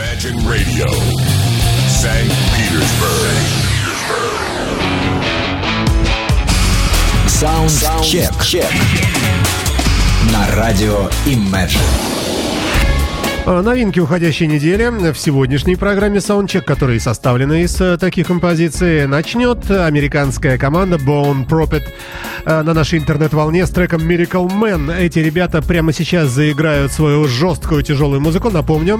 Imagine Radio, St. Petersburg. Саундчек. На радио Imagine. А, новинки уходящей недели в сегодняшней программе Soundcheck, которая составлена из э, таких композиций, начнет американская команда Bone Prophet э, на нашей интернет-волне с треком Miracle Man. Эти ребята прямо сейчас заиграют свою жесткую тяжелую музыку. Напомню,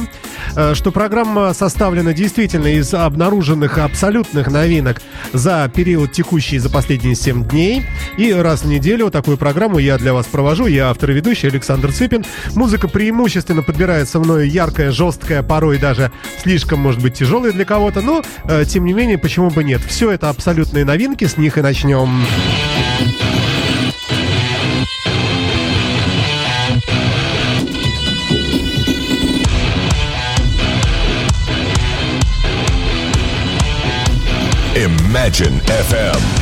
э, что программа составлена действительно из обнаруженных абсолютных новинок за период текущий за последние 7 дней. И раз в неделю такую программу я для вас провожу. Я автор и ведущий Александр Цыпин. Музыка преимущественно подбирается в мною яркая, жесткая, порой даже слишком, может быть, тяжелая для кого-то, но, э, тем не менее, почему бы нет? Все это абсолютные новинки, с них и начнем. Imagine FM.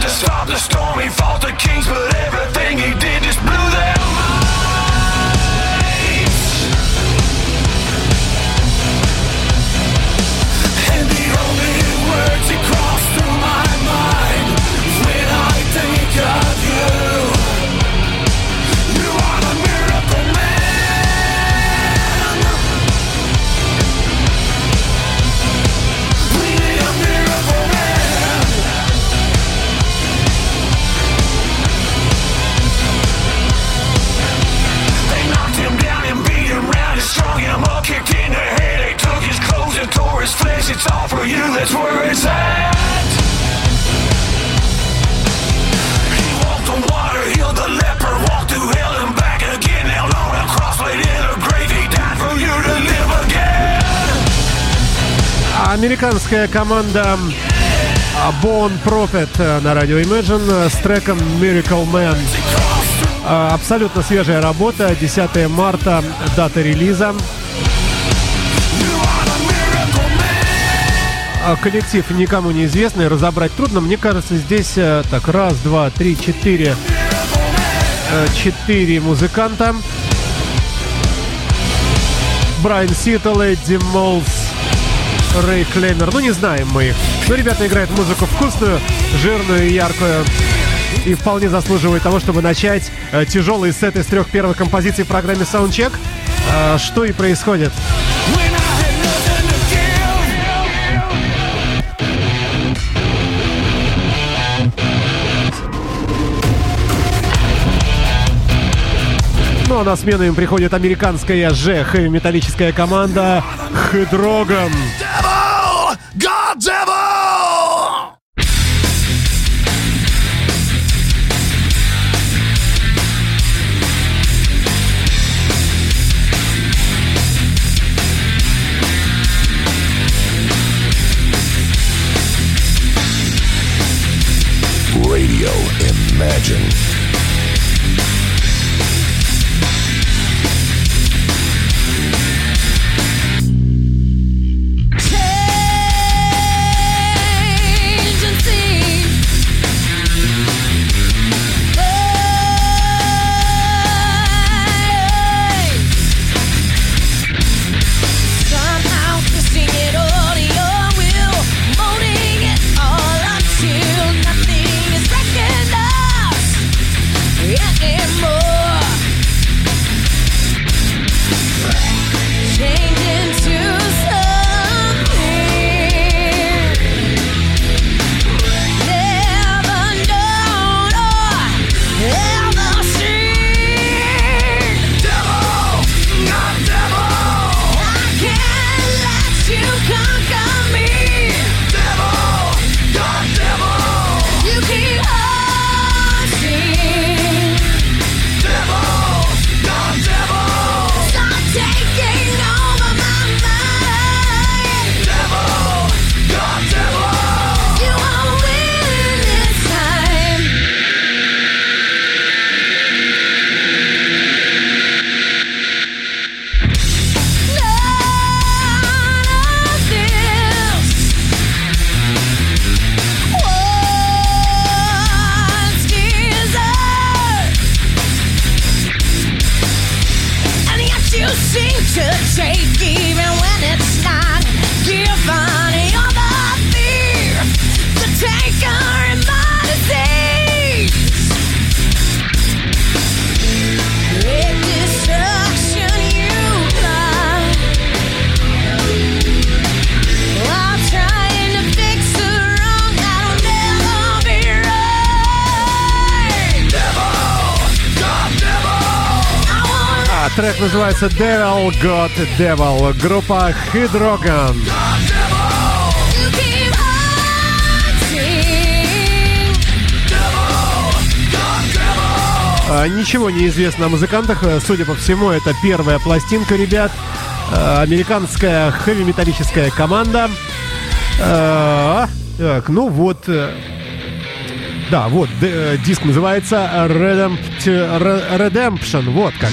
to stop the storm. He fought the kings, but everything he did. Американская команда Bone Prophet э, на радио Imagine с треком Miracle Man. Э, абсолютно свежая работа, 10 марта, дата релиза. Э, коллектив никому не известный, разобрать трудно. Мне кажется, здесь так раз, два, три, четыре, четыре музыканта. Брайан Ситл, Эдди Молс, Рэй Клеймер. Ну, не знаем мы их. Но ребята играют музыку вкусную, жирную и яркую. И вполне заслуживает того, чтобы начать э, тяжелый сет из трех первых композиций в программе Soundcheck. Э, что и происходит. А на смену им приходит американская же хэви-металлическая команда Хедроган. Radio To take even when it's not given. Трек называется Devil Got Devil. Группа Hydrogan. А, ничего не известно о музыкантах. Судя по всему, это первая пластинка, ребят. А, американская хэви-металлическая команда. А, так, ну вот. Э, да, вот, э, диск называется Redemption. Вот как.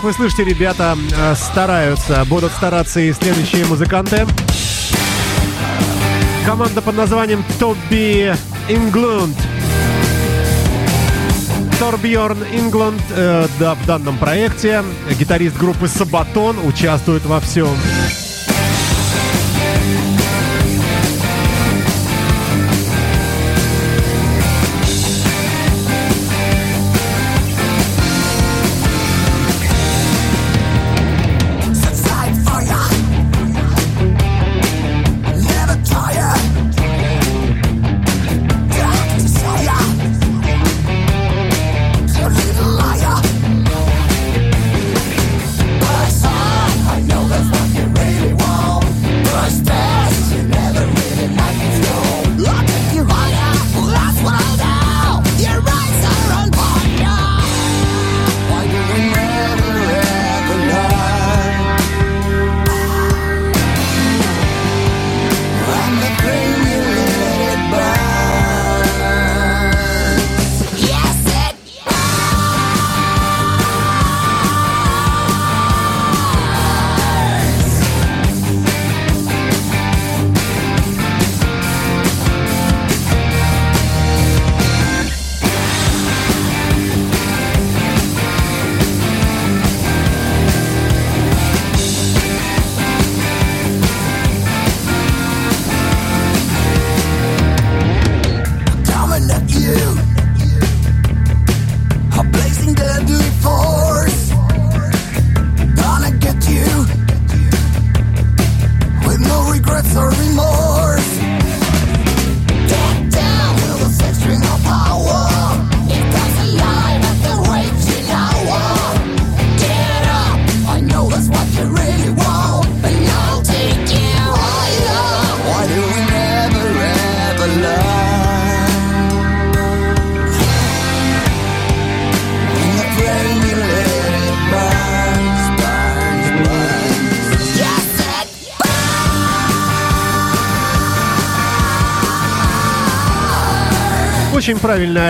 Как вы слышите, ребята э, стараются, будут стараться и следующие музыканты. Команда под названием Тобби Инглунд. Торбьорн Ингланд э, да, в данном проекте. Гитарист группы Сабатон участвует во всем.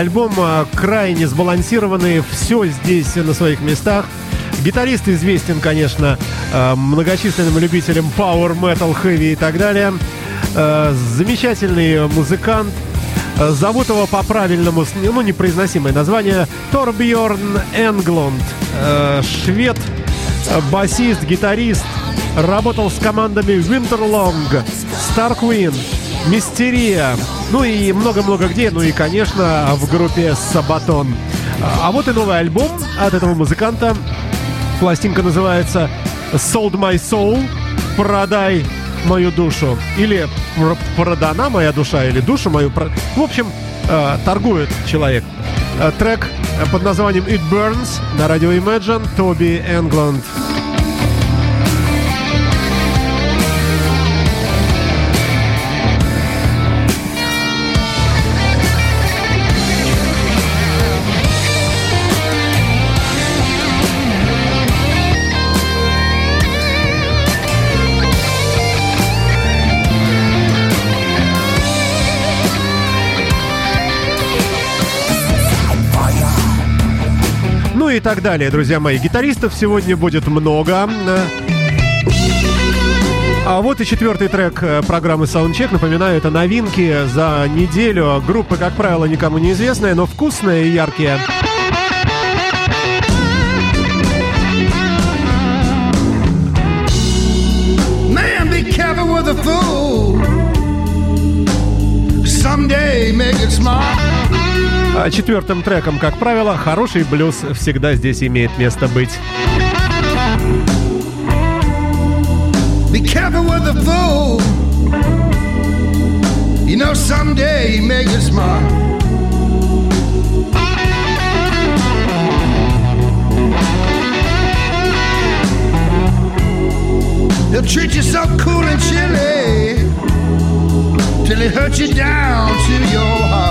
Альбом, а, крайне сбалансированный, все здесь на своих местах. Гитарист известен, конечно, а, многочисленным любителям Power Metal, Heavy и так далее. А, замечательный музыкант. Зовут его по правильному, ну, непроизносимое название Торбьорн Энглунд. Швед, басист, гитарист. Работал с командами Winterlong, Starkwind, Мистерия, ну и много-много где, ну и, конечно, в группе Сабатон. А вот и новый альбом от этого музыканта. Пластинка называется Sold My Soul, продай мою душу. Или продана моя душа, или душу мою. В общем, э, торгует человек. Э, трек под названием It Burns на радио Imagine, Тоби Энгланд. Так далее, друзья мои. Гитаристов сегодня будет много. А вот и четвертый трек э, программы Soundcheck. Напоминаю, это новинки за неделю. Группа, как правило, никому не известная, но вкусные и яркие. Четвертым треком, как правило, хороший блюз всегда здесь имеет место быть. He'll treat you so cool and chilly till he hurt you down to your heart.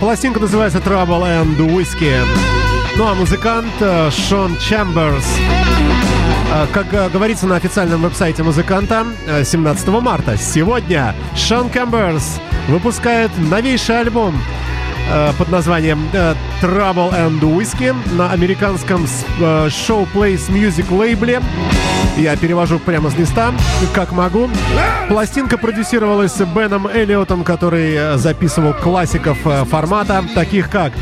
пластинка называется Trouble and Whiskey. Ну а музыкант э, Шон Чемберс. Э, Как э, говорится на официальном веб-сайте музыканта, э, 17 марта, сегодня Шон Чемберс выпускает новейший альбом под названием Trouble and Whiskey на американском с- э, Show Place Music лейбле. Я перевожу прямо с листа, как могу. Пластинка продюсировалась Беном Эллиотом, который э, записывал классиков э, формата, таких как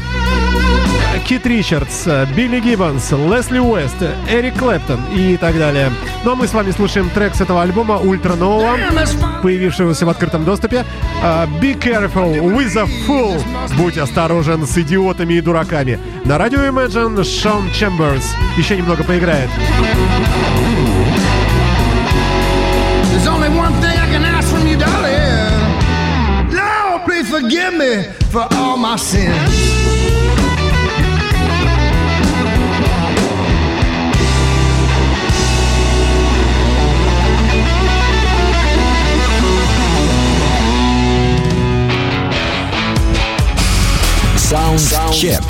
Кит Ричардс, э, Билли Гиббонс, Лесли Уэст, Эрик Клэптон и так далее. Ну а мы с вами слушаем трек с этого альбома «Ультра Нового», появившегося в открытом доступе. «Be careful with a fool» Будь осторожен с идиотами и дураками. На радио Imagine Шон Чемберс еще немного поиграет. forgive me for all my sins. Саундчек.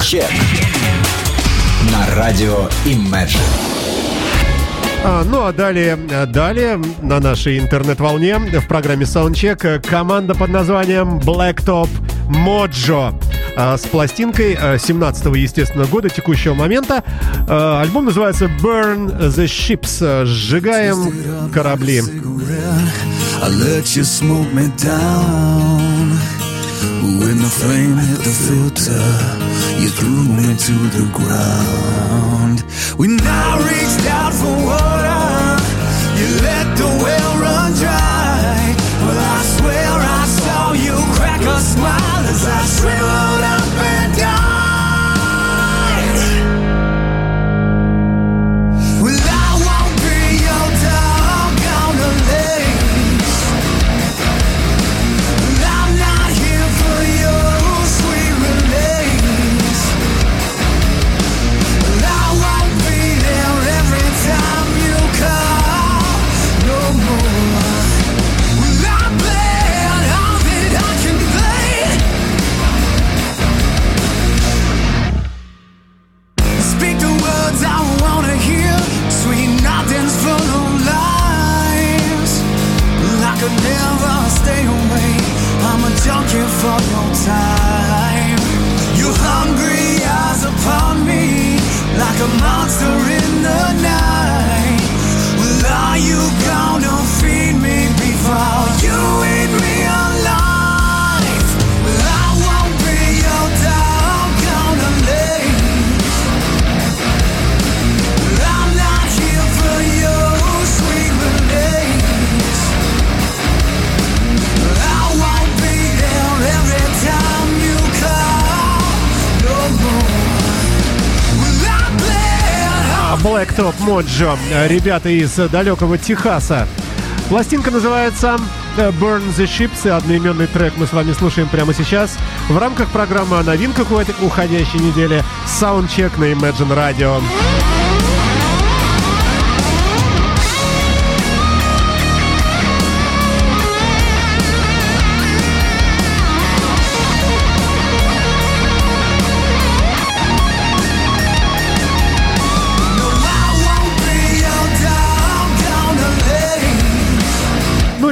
На радио Imagine. А, ну а далее, далее на нашей интернет-волне в программе Soundcheck команда под названием Blacktop Mojo а, с пластинкой 17-го, естественно, года текущего момента. А, альбом называется Burn the Ships. Сжигаем корабли. I let you smoke me down When the flame hit the filter You threw me to the ground. When I reached out for water. You let the well run dry. Well I swear I saw you crack a smile As I shriveled Blacktop Mojo, ребята из далекого Техаса. Пластинка называется э, Burn the Ships, и одноименный трек мы с вами слушаем прямо сейчас в рамках программы о новинках уходящей недели Soundcheck на Imagine Radio.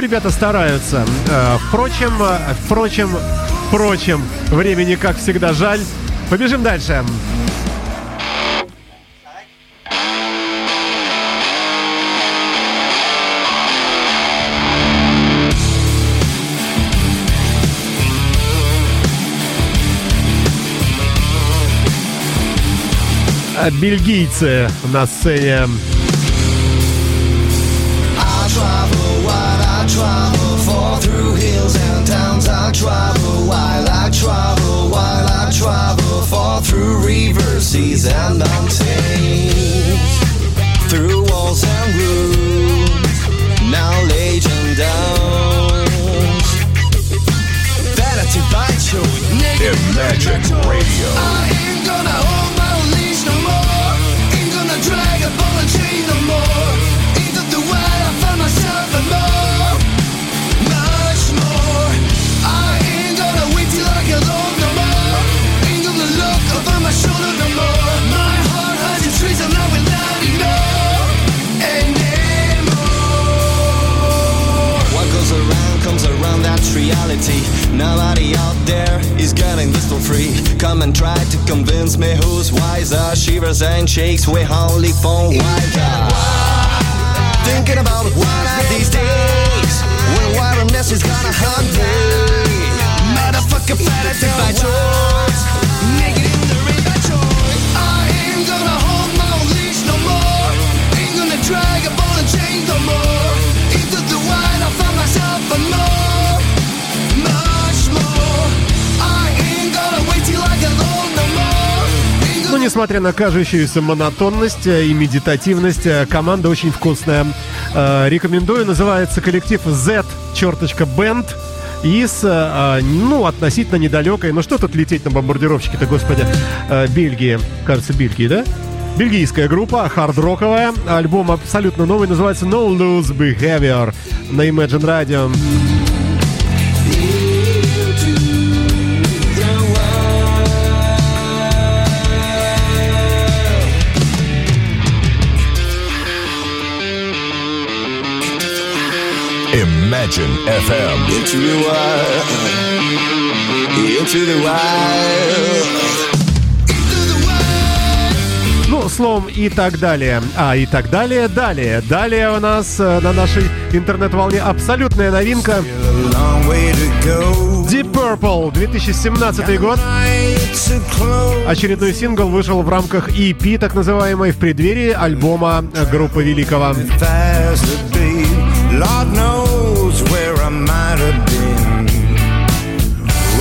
Ребята стараются. Э, впрочем, э, впрочем, впрочем, времени, как всегда, жаль. Побежим дальше. Бельгийцы на сцене travel for through hills and towns. I travel while I travel while I travel for through rivers, seas and mountains, through walls and rooms, knowledge and downs. Vanity bites you. Imagine radio. Reality. Nobody out there is getting this for free. Come and try to convince me who's wiser. Shivers and shakes, we only phone wiser. Thinking about one of these days when wilderness is gonna hunt me. Motherfucker, fantasy by choice. Но несмотря на кажущуюся монотонность и медитативность, команда очень вкусная. Э, рекомендую. Называется коллектив Z черточка Band из, э, ну, относительно недалекой, ну что тут лететь на бомбардировщике-то, господи, э, Бельгии, кажется, Бельгии, да? Бельгийская группа, хард-роковая, альбом абсолютно новый, называется No Loose Behavior на Imagine Radio. Imagine FM. Into the wild. Into the wild. Ну, словом, и так далее. А, и так далее, далее. Далее у нас э, на нашей интернет-волне абсолютная новинка. Deep Purple, 2017 год. Очередной сингл вышел в рамках EP, так называемой, в преддверии альбома группы Великого. Lord knows I might have been.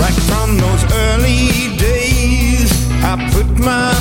Right from those early days, I put my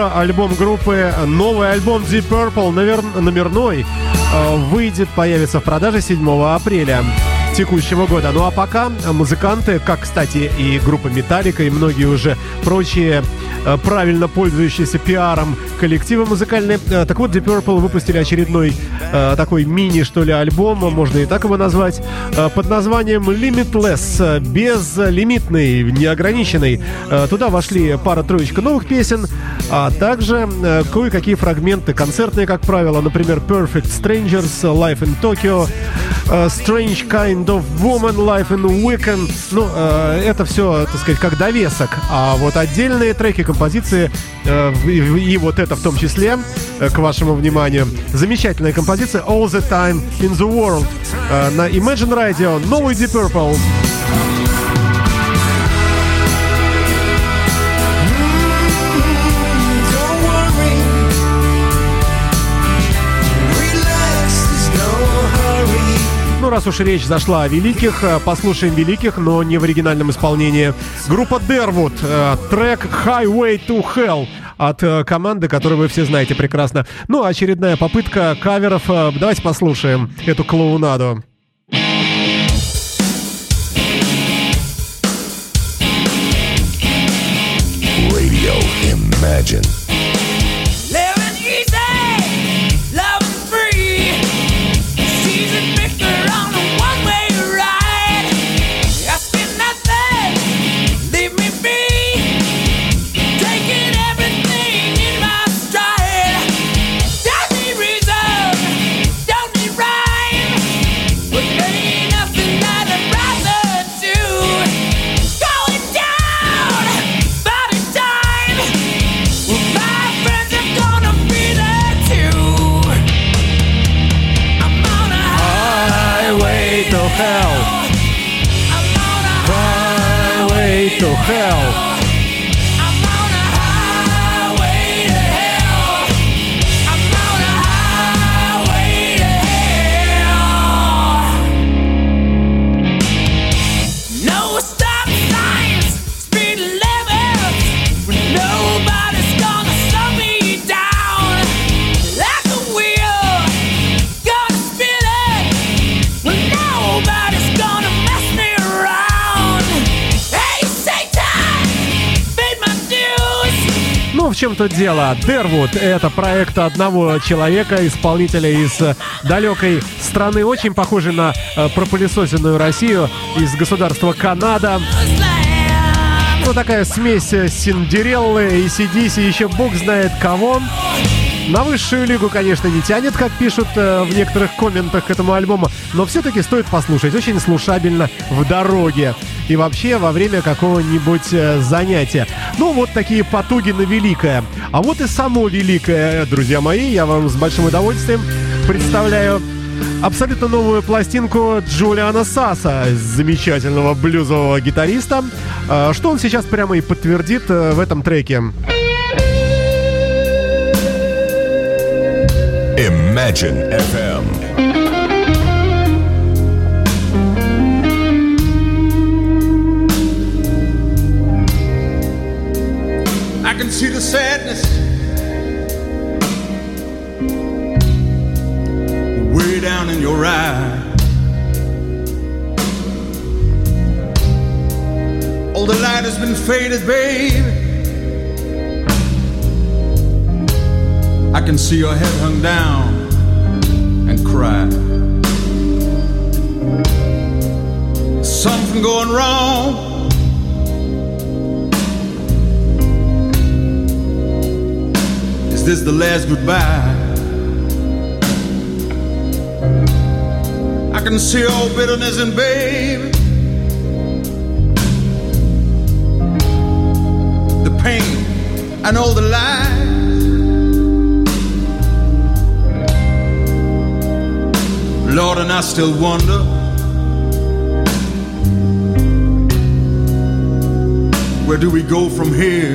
скоро альбом группы, новый альбом Deep Purple, навер... номерной, э, выйдет, появится в продаже 7 апреля текущего года. Ну а пока музыканты, как, кстати, и группа Металлика, и многие уже прочие э, правильно пользующиеся пиаром коллективы музыкальные. Э, так вот, Deep Purple выпустили очередной э, такой мини, что ли, альбом, можно и так его назвать, э, под названием Limitless, безлимитный, неограниченный. Э, туда вошли пара-троечка новых песен, а также э, кое-какие фрагменты концертные, как правило, например, Perfect Strangers, Life in Tokyo, э, Strange Kind of Woman, Life in Weekend. Ну, э, это все, так сказать, как довесок. А вот отдельные треки, композиции э, и, и вот это в том числе, э, к вашему вниманию, замечательная композиция All the Time in the World э, на Imagine Radio, новый Deep Purple. Раз уж речь зашла о великих, э, послушаем великих, но не в оригинальном исполнении. Группа Дервуд, э, трек Highway to Hell от э, команды, которую вы все знаете прекрасно. Ну, очередная попытка каверов. Давайте послушаем эту клоунаду. Radio Imagine. To Hell. Тут дело. Дервуд — это проект одного человека, исполнителя из э, далекой страны, очень похожий на э, пропылесосенную Россию, из государства Канада. Ну, такая смесь э, Синдереллы и Сидиси, еще бог знает кого. На высшую лигу, конечно, не тянет, как пишут э, в некоторых комментах к этому альбому, но все-таки стоит послушать. Очень слушабельно в дороге и вообще во время какого-нибудь э, занятия. Ну, вот такие потуги на великое. А вот и само великое, друзья мои, я вам с большим удовольствием представляю абсолютно новую пластинку Джулиана Саса, замечательного блюзового гитариста. Э, Что он сейчас прямо и подтвердит э, в этом треке. Imagine FM. I can see the sadness way down in your eye. All the light has been faded, babe. I can see your head hung down and cry. Something going wrong. Is this the last goodbye? I can see all bitterness and babe. The pain and all the lies. Lord, and I still wonder. Where do we go from here?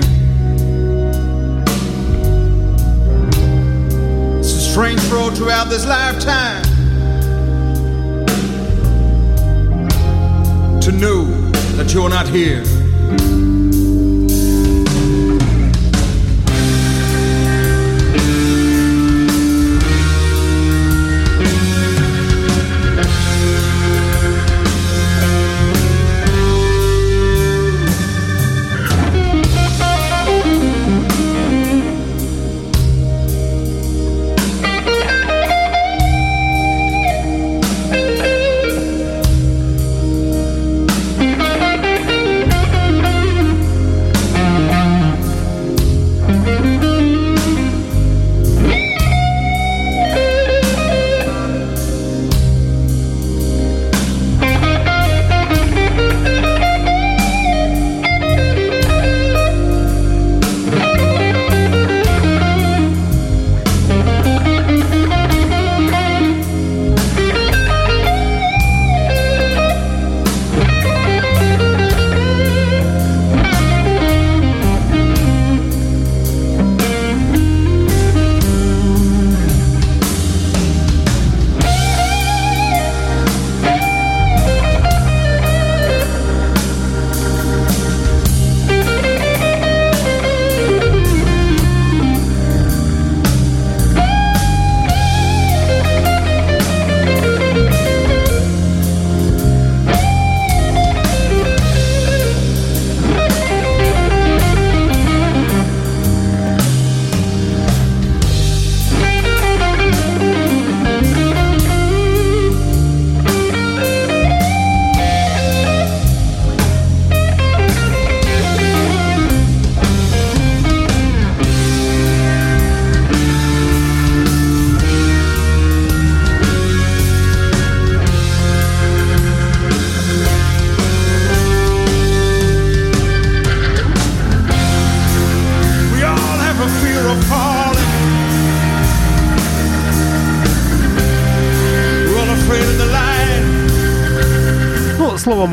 It's a strange road throughout this lifetime to know that you're not here.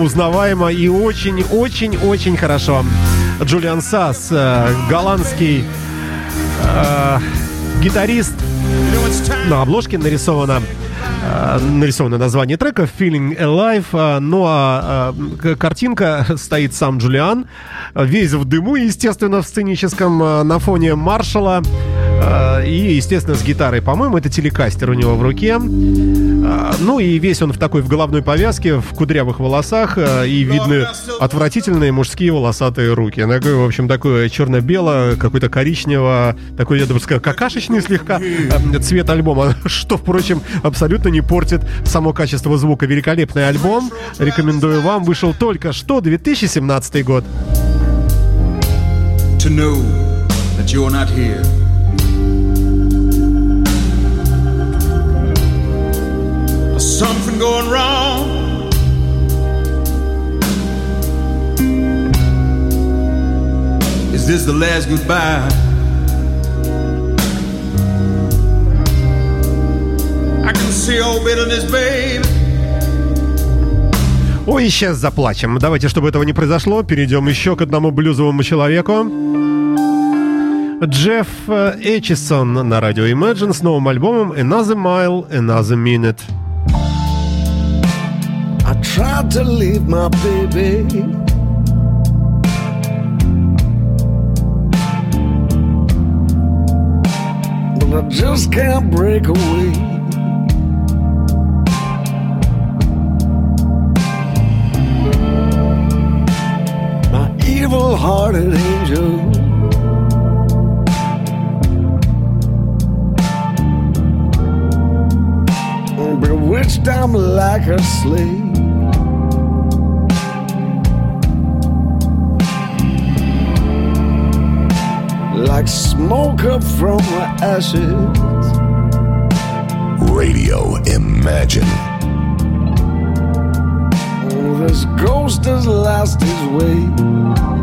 Узнаваемо и очень-очень-очень хорошо. Джулиан Сас, э, голландский э, гитарист. На обложке нарисовано э, нарисовано название трека Feeling Alive, э, ну а э, картинка стоит сам Джулиан, весь в дыму, естественно, в сценическом, э, на фоне маршала, И, естественно, с гитарой. По-моему, это телекастер у него в руке. А, Ну и весь он в такой в головной повязке, в кудрявых волосах. а, И видны отвратительные мужские волосатые руки. Такой, в общем, такое черно-бело, какой-то коричнево, такой, я бы сказал, какашечный слегка цвет альбома. Что, впрочем, абсолютно не портит само качество звука. Великолепный альбом. Рекомендую вам. Вышел только что, 2017 год. to know that you're not here. Going wrong. Is this the last goodbye? I can see all bitterness, baby. Ой, сейчас заплачем. Давайте, чтобы этого не произошло, перейдем еще к одному блюзовому человеку. Джефф э, Эчисон на радио Imagine с новым альбомом Another Mile, Another Minute. Tried to leave my baby. But I just can't break away. My evil hearted angel. Bewitched, I'm like a slave. Like smoke up from the ashes. Radio Imagine. Oh, this ghost has lost his way.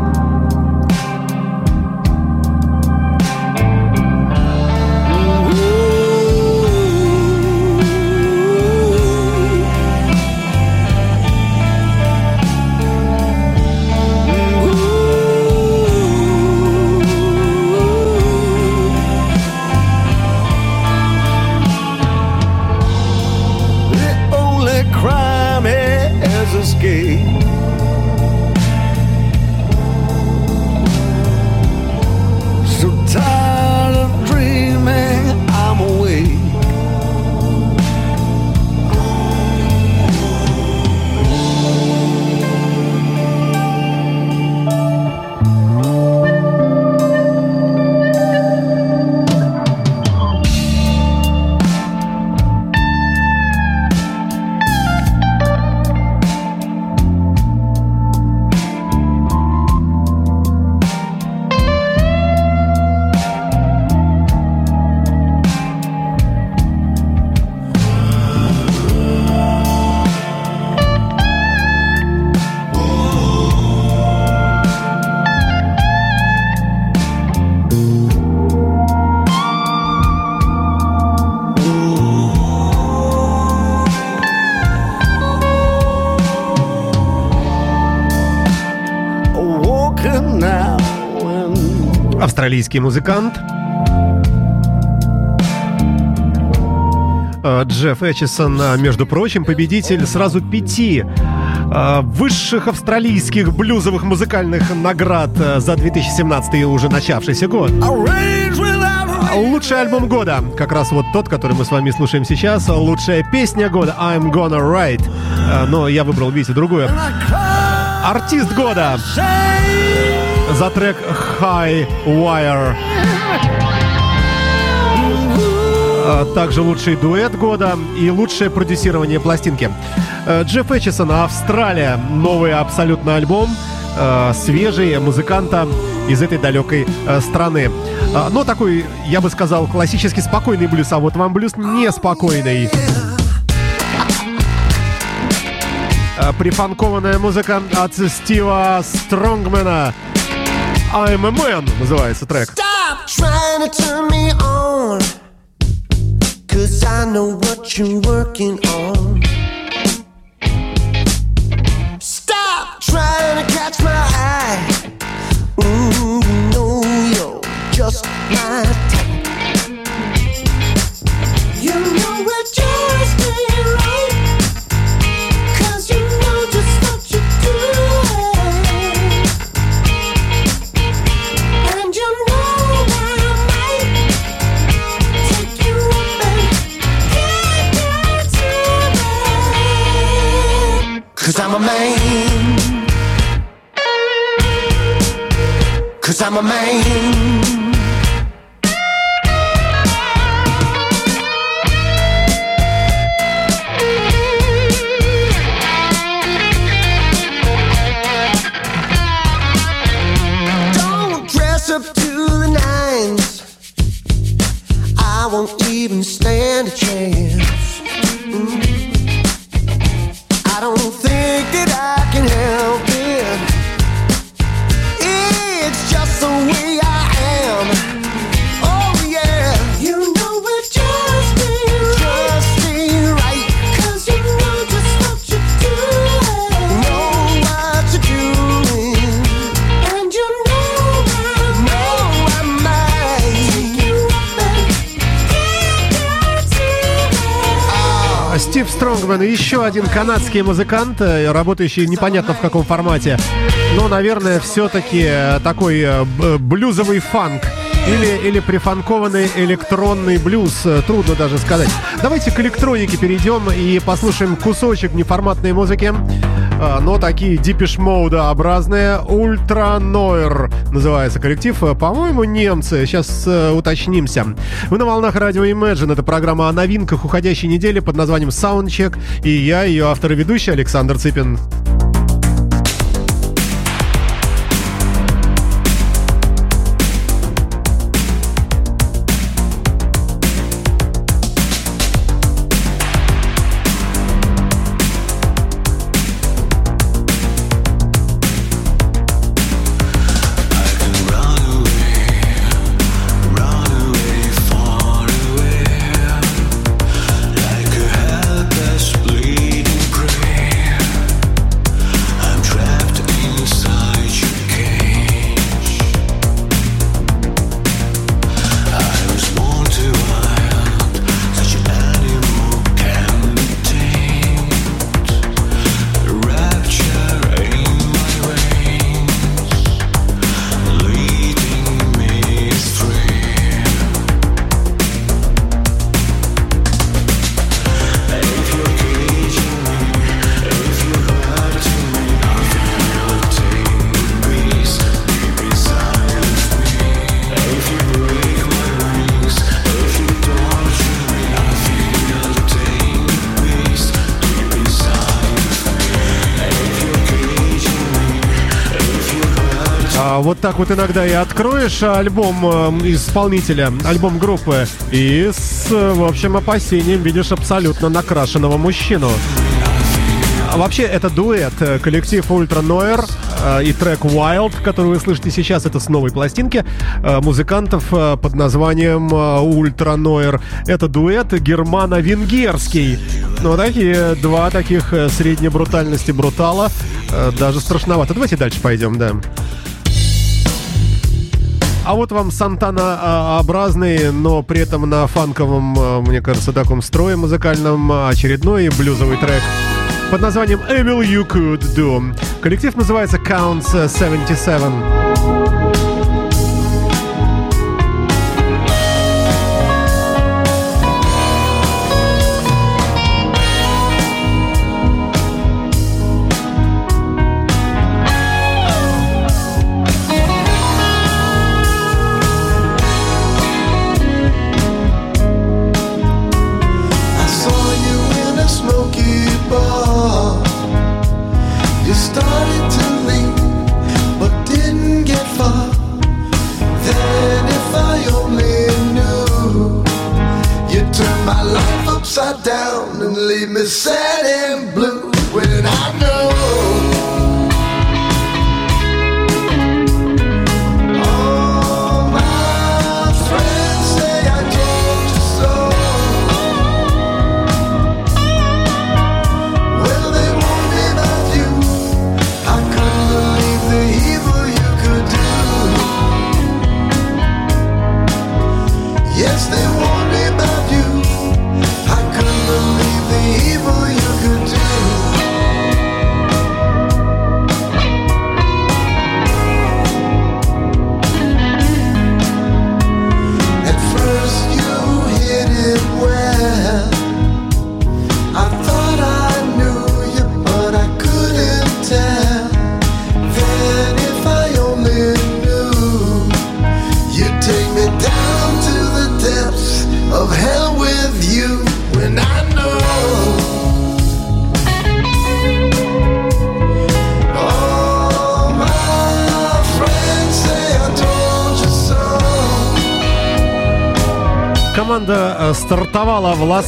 Австралийский музыкант. Э, Джефф Эчисон, э, между прочим, победитель сразу пяти э, высших австралийских блюзовых музыкальных наград за 2017 уже начавшийся год. Лучший альбом года, как раз вот тот, который мы с вами слушаем сейчас. Лучшая песня года I'm Gonna Write. Но я выбрал, видите, другую. Артист года за трек High Wire. А Также лучший дуэт года и лучшее продюсирование пластинки. Э, Джефф Эчисон, Австралия. Новый абсолютно альбом. э, Свежий музыканта из этой далекой э, страны. А, Но такой, я бы сказал, классически спокойный блюз, а вот вам блюз неспокойный. Прифанкованная музыка от Стива Стронгмена. I'm a man называется трек. Stop trying to turn me on. Cause I know what you're working on. Stop trying to catch my eye. Ooh, you know you're just my type. I'm a man. Up to the nines. I won't even stand a chance. Mm. I don't think that I can help Стив Стронгман, еще один канадский музыкант, э, работающий непонятно в каком формате, но, наверное, все-таки такой э, блюзовый фанк. Или, или прифанкованный электронный блюз, э, трудно даже сказать. Давайте к электронике перейдем и послушаем кусочек неформатной музыки, э, но такие дипиш образные. Ультра Нойр называется коллектив. Э, По-моему, немцы. Сейчас э, уточнимся. Вы на волнах радио Imagine. Это программа о новинках уходящей недели под названием Soundcheck. И я, ее автор и ведущий Александр Цыпин. Вот так вот иногда и откроешь альбом э, исполнителя, альбом группы, и с, в общем, опасением видишь абсолютно накрашенного мужчину. А вообще, это дуэт. э, Коллектив Ultranoire э, и трек Wild, который вы слышите сейчас, это с новой пластинки э, музыкантов под названием Ultranoire. Это дуэт германо-венгерский. Ну, такие два таких средней брутальности брутала. Даже страшновато. Давайте дальше пойдем, да. А вот вам Сантана-образный, но при этом на фанковом, э, мне кажется, таком строе музыкальном э, очередной блюзовый трек под названием Evil You Could Do. Коллектив называется Counts 77. Sad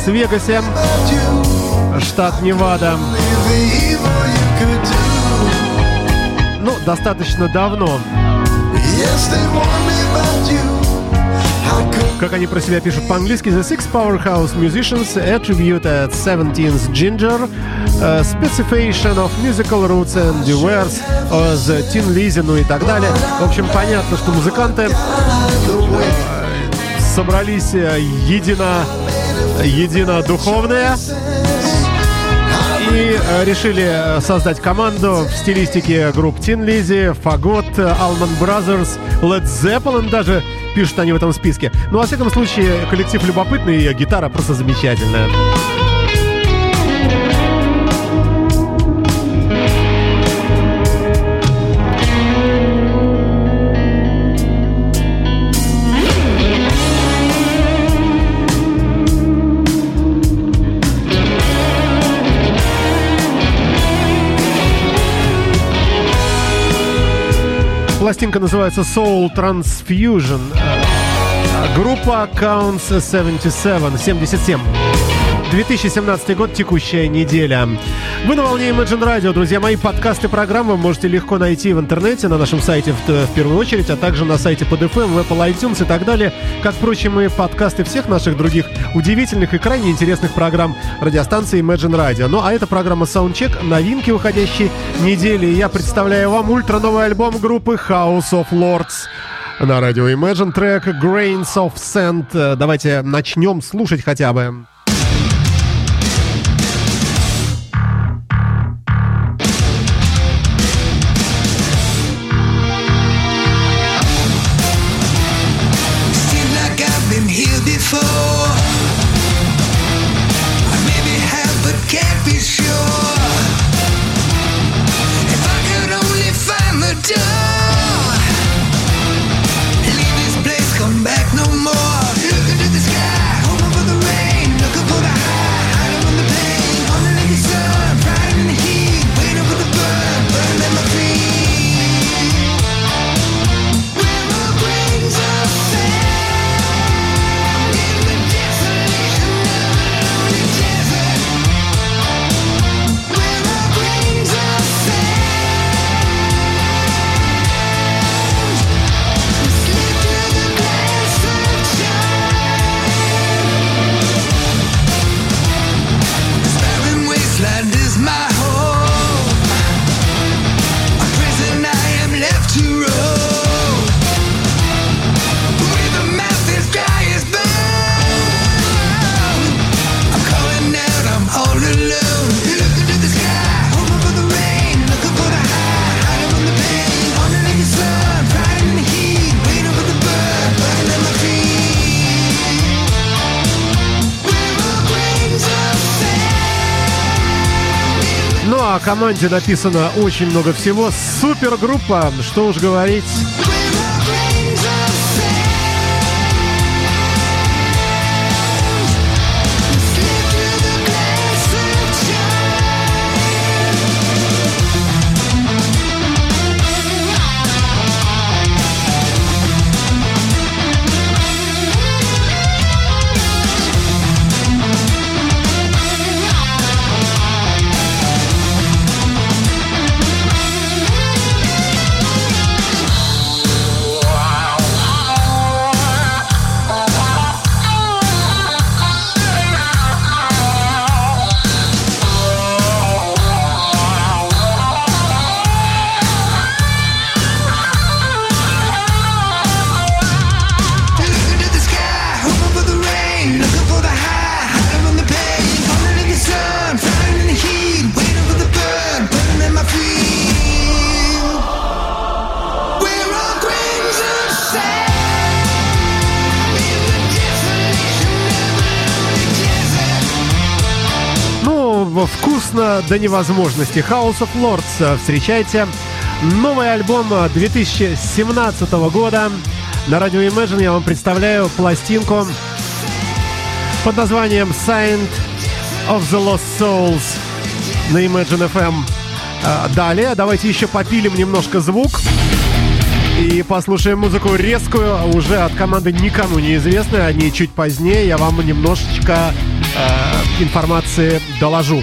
Лас-Вегасе, штат Невада. Ну, достаточно давно. Как они про себя пишут по-английски, The Six Powerhouse Musicians attributed 17th Ginger, uh, specification of musical roots and diverse uh, the Tin Lizzy, ну и так далее. В общем, понятно, что музыканты э, собрались э, едино, единодуховные и э, решили э, создать команду в стилистике групп Tin Lizzy, Фагот, Allman Brothers, Led Zeppelin даже пишут они в этом списке. Ну, во всяком случае, коллектив любопытный, и гитара просто замечательная. Пластинка называется Soul Transfusion. Э, Группа Counts 77, 77. 2017 год, текущая неделя. Вы на волне Imagine Radio, друзья мои. Подкасты программы вы можете легко найти в интернете, на нашем сайте в, в первую очередь, а также на сайте PodFM, в Apple iTunes и так далее. Как, впрочем, и подкасты всех наших других удивительных и крайне интересных программ радиостанции Imagine Radio. Ну, а это программа Soundcheck, новинки уходящей недели. Я представляю вам ультра новый альбом группы House of Lords. На радио Imagine трек Grains of Sand. Э, Давайте начнем слушать хотя бы. Команде написано очень много всего. Супергруппа, что уж говорить. До невозможности. House of Lords. Встречайте. Новый альбом э, 2017 года. На радио Imagine я вам представляю пластинку под названием Saint of the Lost Souls на Imagine FM. А, Далее давайте еще попилим немножко звук и послушаем музыку резкую, уже от команды никому неизвестной, о ней чуть позднее я вам немножечко э, информации доложу.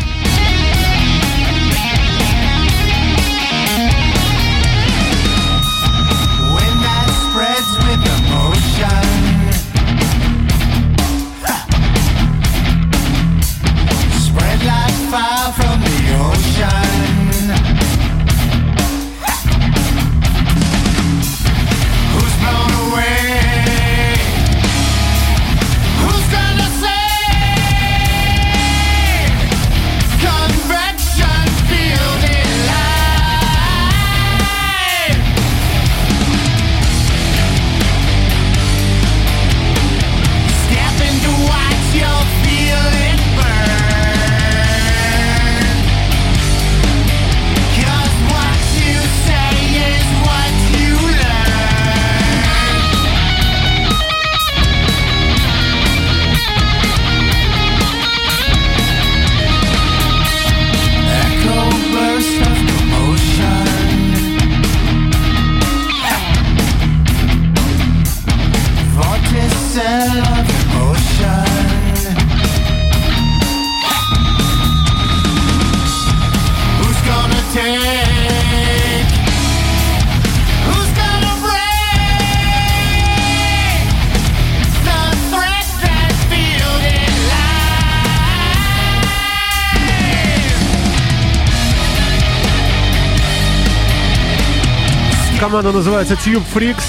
Команда называется Tube Freaks.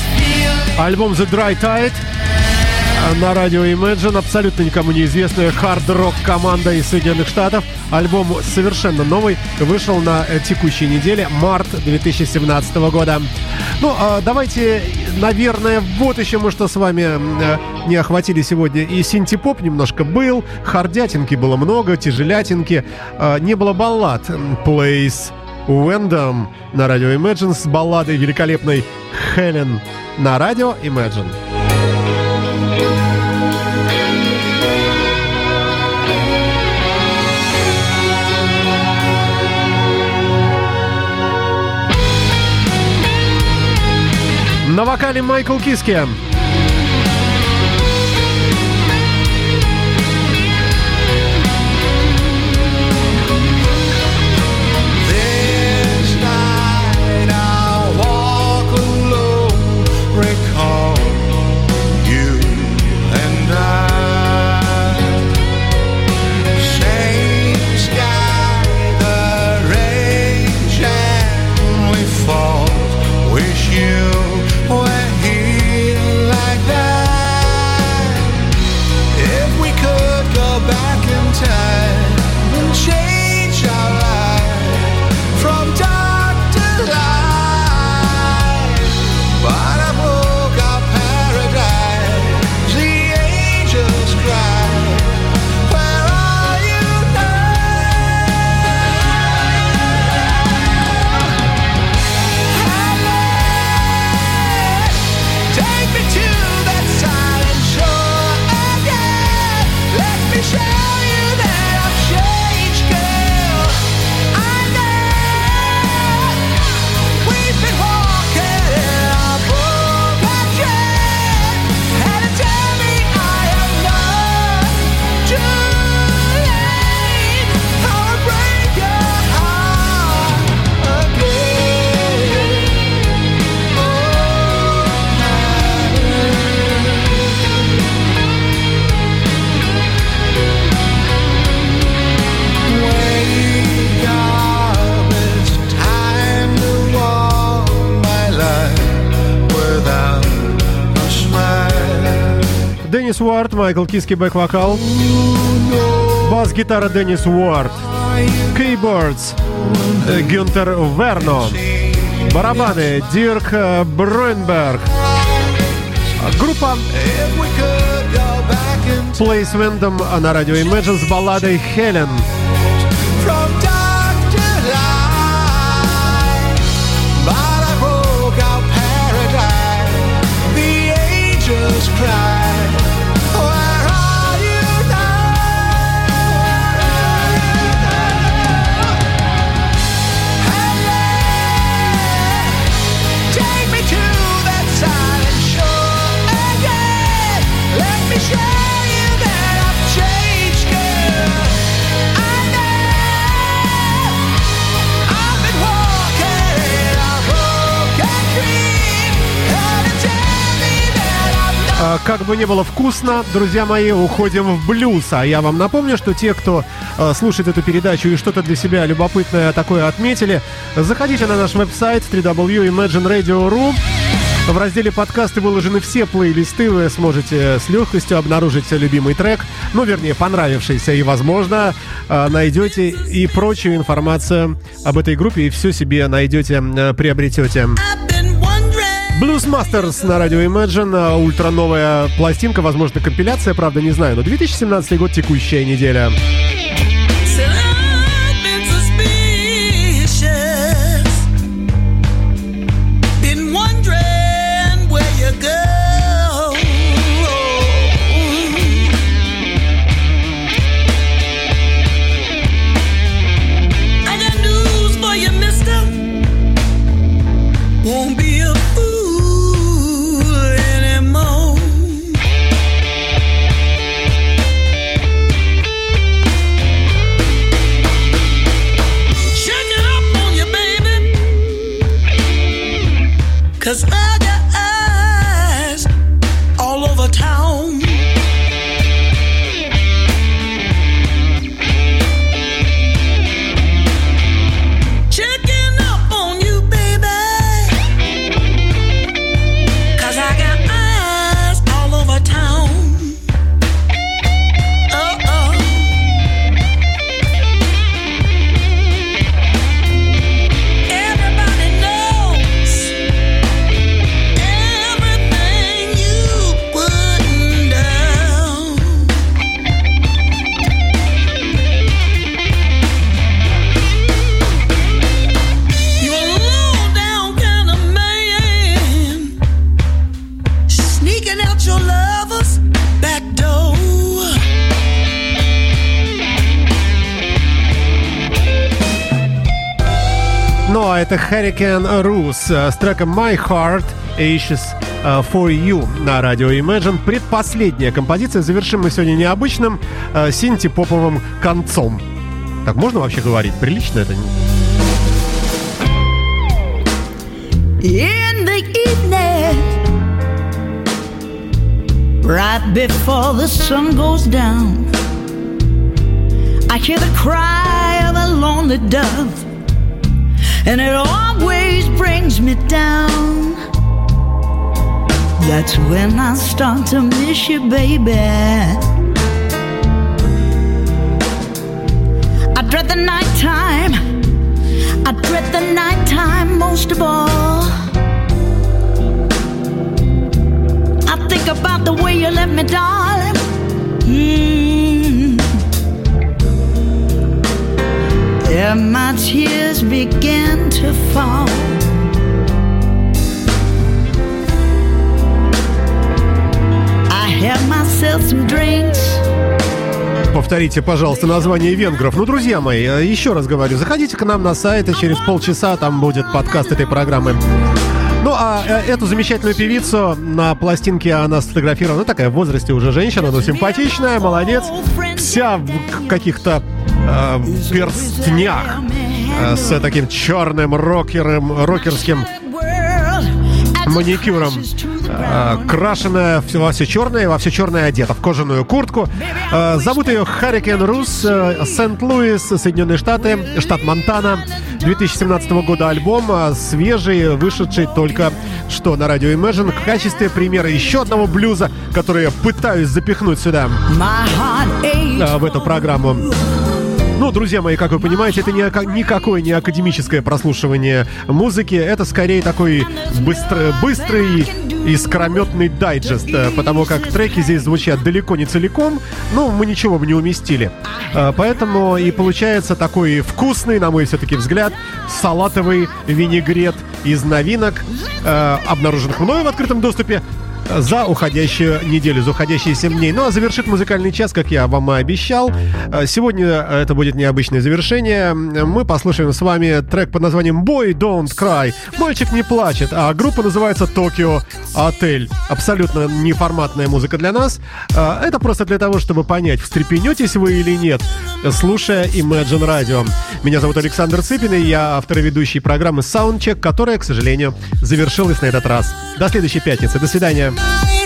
Альбом The Dry Tide на радио Imagine. Абсолютно никому неизвестная хард-рок команда из Соединенных Штатов. Альбом совершенно новый. Вышел на текущей неделе, март 2017 года. Ну, а давайте, наверное, вот еще мы что с вами э, не охватили сегодня. И синтепоп немножко был, хардятинки было много, тяжелятинки. Э, Не было баллад. Place Уэндом на радио Imagine с балладой великолепной Хелен на радио Imagine. На вокале Майкл Киски. Майкл Киски бэк-вокал. Бас-гитара Деннис Уарт. Кейбордс э, Гюнтер Верно. Барабаны Дирк э, Бройнберг. Группа Place Windom на радио Imagine с балладой Хелен. from как бы не было вкусно, друзья мои, уходим в блюз. А я вам напомню, что те, кто э, слушает эту передачу и что-то для себя любопытное такое отметили, заходите на наш веб-сайт www.imagineradio.ru. В разделе подкасты выложены все плейлисты, вы сможете с легкостью обнаружить любимый трек, ну, вернее, понравившийся, и, возможно, э, найдете и прочую информацию об этой группе, и все себе найдете, э, приобретете. Blues Masters на радио Imagine, а, ультра новая пластинка, возможно, компиляция, правда, не знаю, но 2017 год, текущая неделя. Cause I это Hurricane Rus э, с треком My Heart Aches э, For You на радио Imagine. Предпоследняя композиция. Завершим мы сегодня необычным э, синти-поповым концом. Так можно вообще говорить? Прилично это? in the evening, right before the sun goes down. I hear the cry of a lonely dove, and it always brings me down. That's when I start to miss you, baby. I dread the nighttime. I dread the nighttime most of all. I think about the way you left me, darling. Mm. My tears begin to fall. I have myself some drinks. Повторите, пожалуйста, название венгров. Ну, друзья мои, э, еще раз говорю, заходите к нам на сайт, и через полчаса там будет подкаст этой программы. Ну, а э, эту замечательную певицу на пластинке она сфотографировала, ну, такая в возрасте уже женщина, но симпатичная, молодец. Вся в каких-то э, перстнях, э, с таким черным рокером, рокерским маникюром. э, крашеная во все черное, во все черное одета, в кожаную куртку. Э, зовут ее Харрикен Рус, э, Сент-Луис, Соединенные Штаты, штат Монтана. 2017 года альбом, э, свежий, вышедший только что на радио Imagine в качестве примера еще одного блюза, который я пытаюсь запихнуть сюда, в эту программу. Ну, друзья мои, как вы понимаете, это не, никакое не академическое прослушивание музыки, это скорее такой быстро- быстрый и скрометный дайджест, э, потому как треки здесь звучат далеко не целиком, ну, мы ничего бы не уместили. Э, Поэтому и получается такой вкусный, на мой все-таки взгляд, салатовый винегрет из новинок, э, обнаруженных мною в открытом доступе, за уходящую неделю, за уходящие 7 дней. Ну а завершит музыкальный час, как я вам и обещал. Э, Сегодня это будет необычное завершение. Мы послушаем с вами трек под названием Boy Don't Cry. Мальчик не плачет, а группа называется Токио Отель. Абсолютно неформатная музыка для нас. Э, Это просто для того, чтобы понять, встрепенетесь вы или нет, слушая Imagine Radio. Меня зовут Александр Цыпин, и я автор и ведущий программы Soundcheck, которая, к сожалению, завершилась на этот раз. До следующей пятницы. До свидания. night.